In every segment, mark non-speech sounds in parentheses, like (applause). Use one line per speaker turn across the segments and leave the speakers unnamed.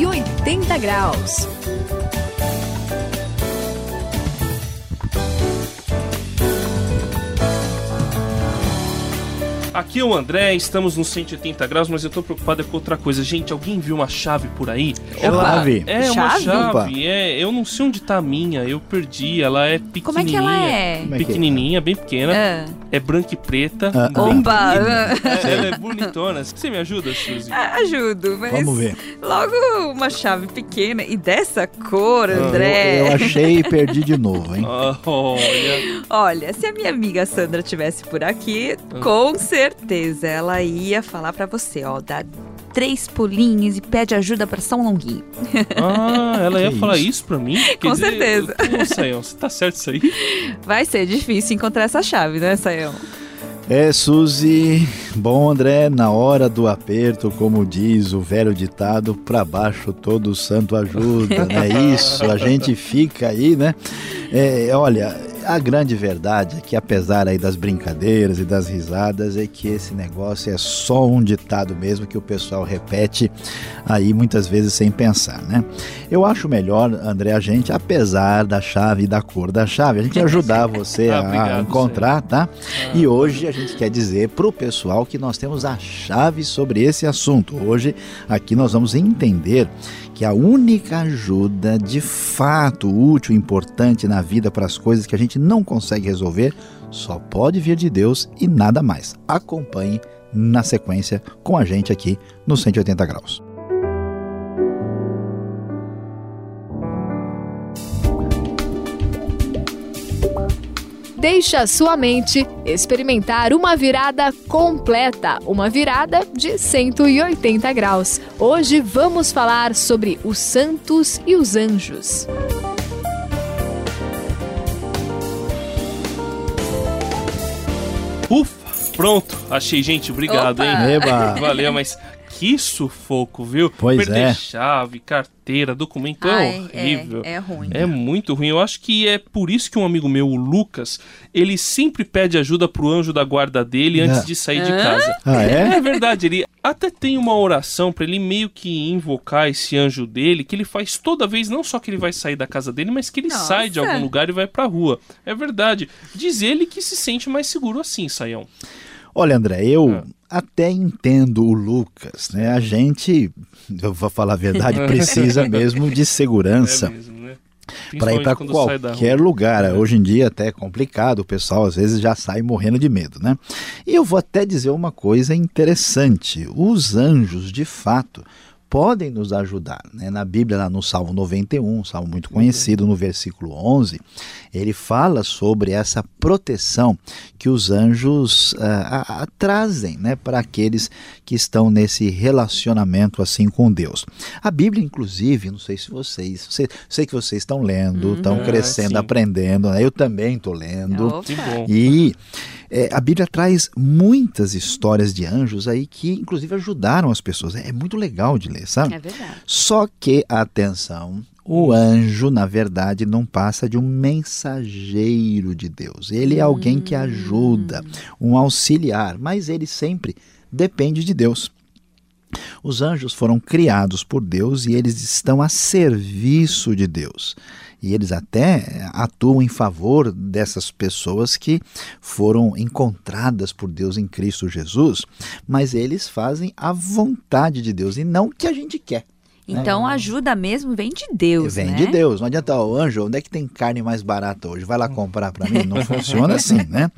180 graus.
Aqui é o André, estamos nos 180 graus, mas eu tô preocupado com outra coisa. Gente, alguém viu uma chave por aí?
Chave?
É, uma
Chave?
chave. É, eu não sei onde tá a minha, eu perdi. Ela é pequenininha.
Como é que ela é?
É é?
Pequenininha, bem pequena.
Ah.
É branca e preta.
Ah,
Opa! (laughs)
Ela é bonitona. Você me ajuda, Suzy?
Ah, Ajudo, mas
Vamos ver.
logo uma chave pequena e dessa cor,
Eu,
André.
eu achei e perdi de novo, hein?
Ah, (laughs) olha.
Olha, se a minha amiga Sandra tivesse por aqui, com certeza ela ia falar pra você, ó, dá três pulinhos e pede ajuda pra São Longuinho.
Ah, ela ia
Que
falar
isso?
isso pra mim? Quer
Com
dizer,
certeza.
Pô, Sayão, você tá certo isso aí?
Vai ser difícil encontrar essa chave, né, Sayão?
É, Suzy. Bom, André, na hora do aperto, como diz o velho ditado, pra baixo todo santo ajuda, né? (laughs) Isso, a gente fica aí, né? É, olha, a grande verdade é que apesar aí das brincadeiras e das risadas, é que esse negócio é só um ditado mesmo que o pessoal repete aí muitas vezes sem pensar, né? Eu acho melhor, André, a gente, apesar da chave e da cor da chave, a gente (laughs) ajudar você
Ah,
a
obrigado,
encontrar, tá? E hoje a gente quer dizer para o pessoal que nós temos a chave sobre esse assunto. Hoje aqui nós vamos entender que a única ajuda de fato útil, importante na vida para as coisas que a gente não consegue resolver só pode vir de Deus e nada mais. Acompanhe na sequência com a gente aqui no 180 graus.
Deixe a sua mente experimentar uma virada completa, uma virada de 180 graus. Hoje vamos falar sobre os santos e os anjos.
Ufa, pronto. Achei, gente. Obrigado,
Opa.
hein?
Eba!
Valeu, mas que sufoco, viu?
Pois
Perder
é.
chave, carteira, documento é
Ai,
horrível.
É, é ruim.
É muito ruim. Eu acho que é por isso que um amigo meu, o Lucas, ele sempre pede ajuda pro anjo da guarda dele antes
Ah.
de sair de casa.
Ah, é?
É verdade, ele até tem uma oração pra ele meio que invocar esse anjo dele, que ele faz toda vez, não só que ele vai sair da casa dele, mas que ele
Nossa.
sai de algum lugar e vai pra rua. É verdade. Diz ele que se sente mais seguro assim, Saião.
Olha, André, eu
Ah.
Até entendo o Lucas, né? A gente, eu vou falar a verdade, (laughs) precisa mesmo de segurança.
É mesmo, né?
para ir para qualquer lugar.
É.
Hoje em dia até é complicado, o pessoal às vezes já sai morrendo de medo, né? E eu vou até dizer uma coisa interessante: os anjos, de fato, podem nos ajudar. Né? Na Bíblia, lá no Salmo 91, um salmo muito conhecido, no versículo 11, ele fala sobre essa proteção que os anjos ah, trazem né, para aqueles que estão nesse relacionamento assim com Deus. A Bíblia, inclusive, não sei se vocês, sei, sei que vocês estão lendo, estão
Ah,
crescendo,
sim.
aprendendo, né? eu também estou lendo.
Opa.
E é, a Bíblia traz muitas histórias de anjos aí que, inclusive, ajudaram as pessoas. É, é muito legal de ler, sabe?
É verdade.
Só que, atenção, o anjo, na verdade, não passa de um mensageiro de Deus. Ele é alguém que ajuda, um auxiliar, mas ele sempre depende de Deus. Os anjos foram criados por Deus e eles estão a serviço de Deus. E eles até atuam em favor dessas pessoas que foram encontradas por Deus em Cristo Jesus, mas eles fazem a vontade de Deus e não o que a gente quer.
Então a ajuda mesmo vem de Deus,
Vem
né?
de Deus. Não adianta, ó, anjo, onde é que tem carne mais barata hoje? Vai lá comprar para mim. Não (laughs) funciona assim, né?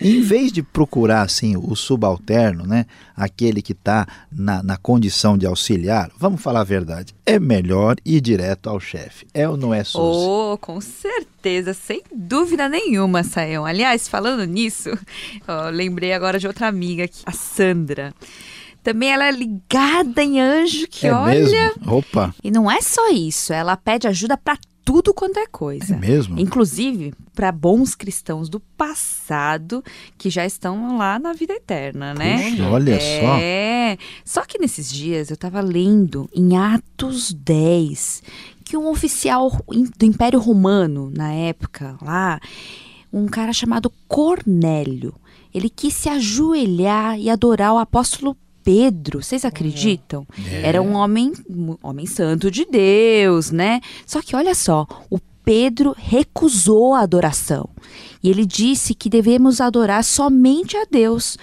E em vez de procurar assim o subalterno, né, aquele que está na, na condição de auxiliar, vamos falar a verdade, é melhor ir direto ao chefe. É ou não é, Suzy?
Oh, com certeza, sem dúvida nenhuma, Sayão. Aliás, falando nisso, (laughs) ó, lembrei agora de outra amiga aqui, a Sandra. Também ela é ligada em anjo, que
é
olha.
mesmo? Opa,
E não é só isso, ela pede ajuda pra tudo quanto é coisa.
é mesmo?
Inclusive para bons cristãos do passado que já estão lá na vida eterna, né?
Puxa, olha só.
É. Só que nesses dias eu estava lendo em Atos 10 que um oficial do Império Romano, na época, lá, um cara chamado Cornélio, ele quis se ajoelhar e adorar o apóstolo Pedro, vocês acreditam? Era um homem, um homem santo de Deus, né? Só que olha só, o Pedro recusou a adoração. E ele disse que devemos adorar somente a Deus.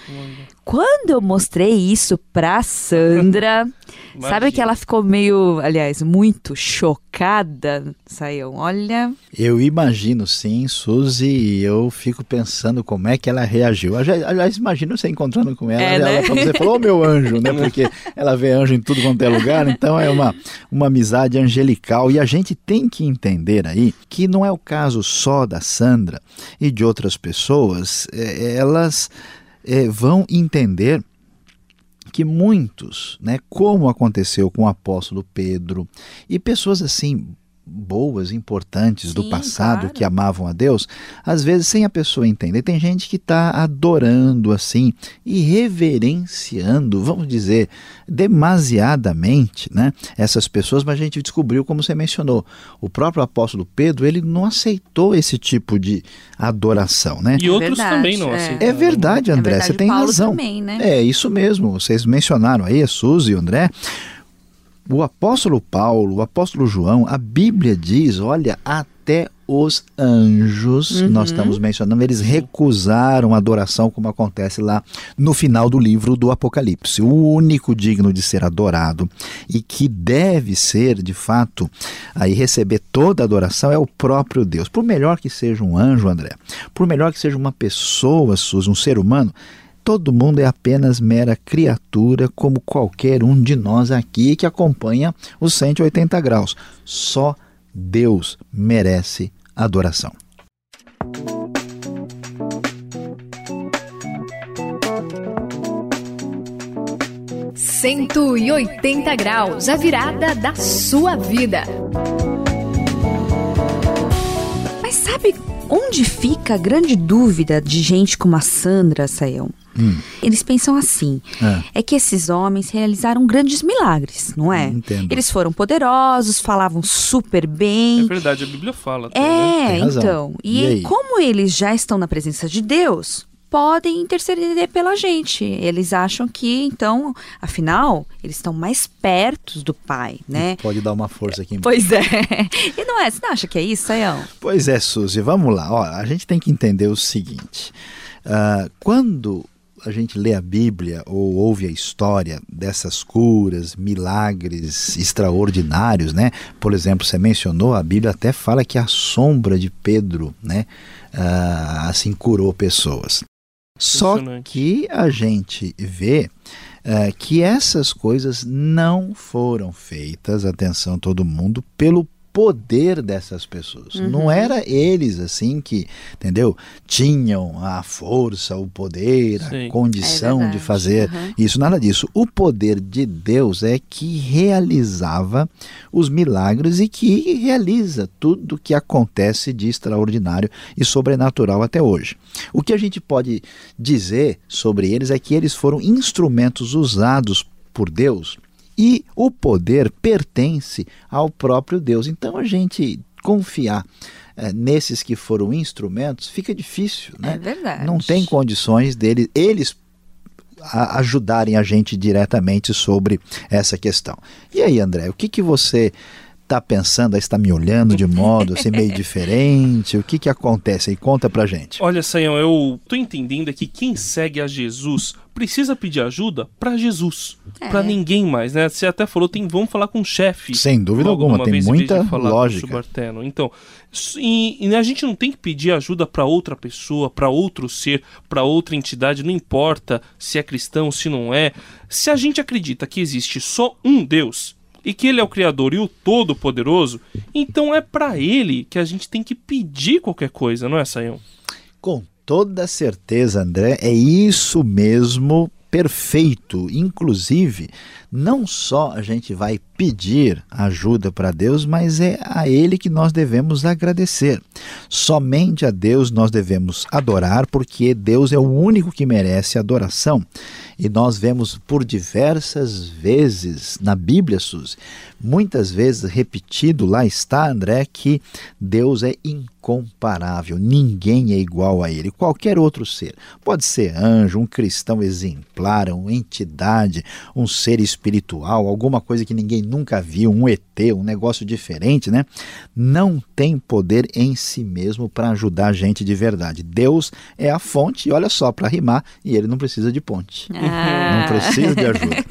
Quando eu mostrei isso pra Sandra, (laughs) sabe que ela ficou meio, aliás, muito chocada, saiu. Olha,
Eu imagino sim, Suzy, e eu fico pensando como é que ela reagiu. Ali- Aliás, imagino você encontrando com ela,
É,
ela
né?
pra você falou, ô meu anjo, né? Porque (laughs) ela vê anjo em tudo quanto é lugar, então é uma, uma amizade angelical. E a gente tem que entender aí que não é o caso só da Sandra e de outras pessoas, é, elas é, vão entender que muitos, né, como aconteceu com o apóstolo Pedro e pessoas assim boas, importantes do
Sim,
passado
claro.
que amavam a Deus, às vezes sem a pessoa entender, tem gente que está adorando assim e reverenciando, vamos dizer, demasiadamente, né, essas pessoas, mas a gente descobriu, como você mencionou, o próprio apóstolo Pedro, ele não aceitou esse tipo de adoração, né?
E outros
verdade,
também não
é.
aceitaram.
É verdade,
é
André,
verdade,
você tem
Paulo
razão.
também, né?
É isso mesmo, vocês mencionaram aí, a Suzy e o André. O apóstolo Paulo, o apóstolo João, a Bíblia diz: olha, até os anjos,
Uhum.
nós estamos mencionando, eles recusaram a adoração, como acontece lá no final do livro do Apocalipse. O único digno de ser adorado e que deve ser, de fato, aí receber toda a adoração é o próprio Deus. Por melhor que seja um anjo, André, por melhor que seja uma pessoa, um ser humano, Todo mundo é apenas mera criatura, como qualquer um de nós aqui que acompanha os 180 graus. Só Deus merece adoração.
Cento e oitenta graus, a virada da sua vida.
Mas sabe onde fica a grande dúvida de gente como a Sandra, Sayão?
Hum.
Eles pensam assim:
Ah.
é que esses homens realizaram grandes milagres, não é?
Entendo.
Eles foram poderosos, falavam super
É
bem.
verdade, a Bíblia fala. até, né?
É,
razão.
então. E,
E
como eles já estão na presença de Deus, podem interceder pela gente. Eles acham que, então, afinal, eles estão mais perto do Pai, né?
Pode dar uma força aqui embaixo.
Pois é. (laughs) E não é? Você não acha que é isso, Sayão?
Pois é, Suzy, vamos lá. Ó, a gente tem que entender o seguinte: ah, quando a gente lê a Bíblia ou ouve a história dessas curas, milagres extraordinários, né? Por exemplo, você mencionou, a Bíblia até fala que a sombra de Pedro, né? ah, assim curou pessoas. Só que a gente vê eh, que essas coisas não foram feitas, atenção todo mundo, pelo poder dessas pessoas. Não era eles assim que, entendeu? Tinham a força, o poder, a
Sim.
condição
É
de fazer
Uhum.
isso, nada disso. O poder de Deus é que realizava os milagres e que realiza tudo que acontece de extraordinário e sobrenatural até hoje. O que a gente pode dizer sobre eles é que eles foram instrumentos usados por Deus e o poder pertence ao próprio Deus. Então a gente confiar eh, nesses que foram instrumentos fica difícil, né?
É verdade.
Não tem condições deles, eles a- ajudarem a gente diretamente sobre essa questão. E aí, André, o que, que você está pensando? Aí está me olhando de modo assim, meio diferente? O que, que acontece aí? Conta pra gente.
Olha, Sayão, eu tô entendendo é que quem segue a Jesus precisa pedir ajuda pra Jesus,
É.
pra ninguém mais, né? Você até falou, tem, vamos falar com o chefe.
Sem dúvida alguma,
uma
tem
vez,
muita lógica.
subalterno. Então, e, e a gente não tem que pedir ajuda pra outra pessoa, pra outro ser, pra outra entidade, não importa se é cristão, se não é. Se a gente acredita que existe só um Deus e que ele é o criador e o todo poderoso, então é pra ele que a gente tem que pedir qualquer coisa, não é, Sayão?
Com toda certeza, André, é isso mesmo, perfeito. Inclusive, não só a gente vai pedir ajuda para Deus, mas é a Ele que nós devemos agradecer. Somente a Deus nós devemos adorar, porque Deus é o único que merece adoração. E nós vemos por diversas vezes na Bíblia, Suzy, muitas vezes repetido, lá está, André, que Deus é incomparável, ninguém é igual a Ele, qualquer outro ser. Pode ser anjo, um cristão exemplar, uma entidade, um ser espiritual, alguma coisa que ninguém nunca viu, um ET, um negócio diferente, né? Não tem poder em si mesmo para ajudar a gente de verdade. Deus é a fonte, e olha só, para rimar, e ele não precisa de ponte. Ah. (laughs) Não precisa de ajuda.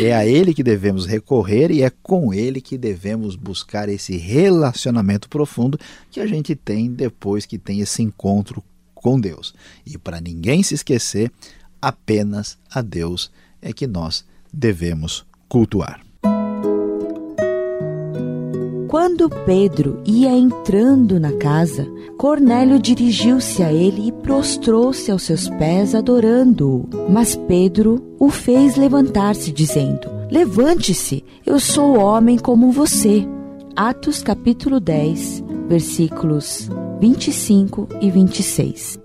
É a ele que devemos recorrer e é com ele que devemos buscar esse relacionamento profundo que a gente tem depois que tem esse encontro com Deus. E para ninguém se esquecer, apenas a Deus é que nós devemos cultuar.
Quando Pedro ia entrando na casa, Cornélio dirigiu-se a ele e prostrou-se aos seus pés, adorando-o. Mas Pedro o fez levantar-se, dizendo: Levante-se, eu sou homem como você. Atos capítulo 10, versículos 25 e 26.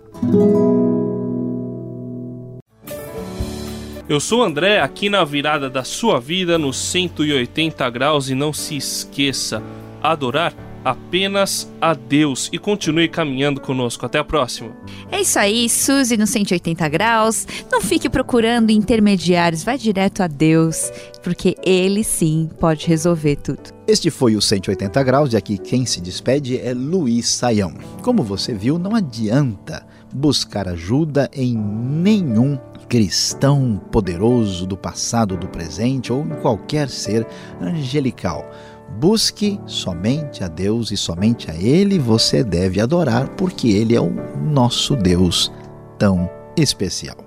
Eu sou André, aqui na virada da sua vida no 180 graus e não se esqueça, adorar apenas a Deus e continue caminhando conosco. Até a próxima.
É isso aí, Suzy no 180 graus. Não fique procurando intermediários, vai direto a Deus, porque ele sim pode resolver tudo.
Este foi o 180 graus e aqui quem se despede é Luiz Saião. Como você viu, não adianta buscar ajuda em nenhum cristão poderoso do passado, do presente ou em qualquer ser angelical. Busque somente a Deus e somente a Ele você deve adorar, porque Ele é o nosso Deus tão especial.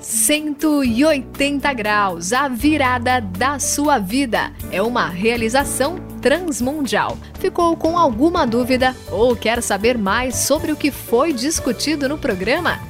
Cento e oitenta graus, a virada da sua vida. É uma realização transmundial. Ficou com alguma dúvida ou quer saber mais sobre o que foi discutido no programa?